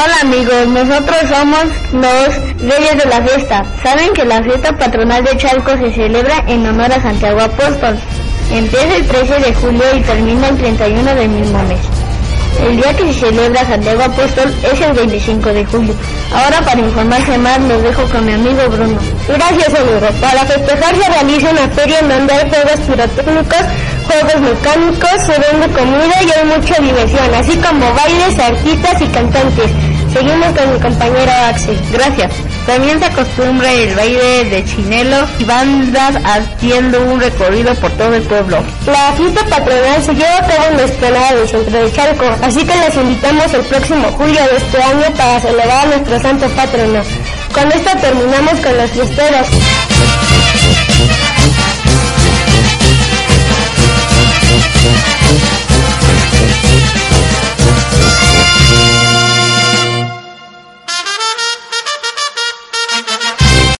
Hola amigos, nosotros somos los reyes de la fiesta. Saben que la fiesta patronal de Chalco se celebra en honor a Santiago Apóstol. Empieza el 13 de julio y termina el 31 del mismo mes. El día que se celebra Santiago Apóstol es el 25 de julio. Ahora para informarse más los dejo con mi amigo Bruno. Gracias amigo. Para festejar se realiza una feria en donde hay juegos pirotécnicos, juegos mecánicos, se vende comida y hay mucha diversión, así como bailes, artistas y cantantes. Seguimos con mi compañero Axel. Gracias. También se acostumbra el baile de chinelo y bandas haciendo un recorrido por todo el pueblo. La fiesta patronal se lleva a cabo en la esplanada del centro de Chalco, así que les invitamos el próximo julio de este año para celebrar a nuestro santo patrono. Con esto terminamos con los fiesteros.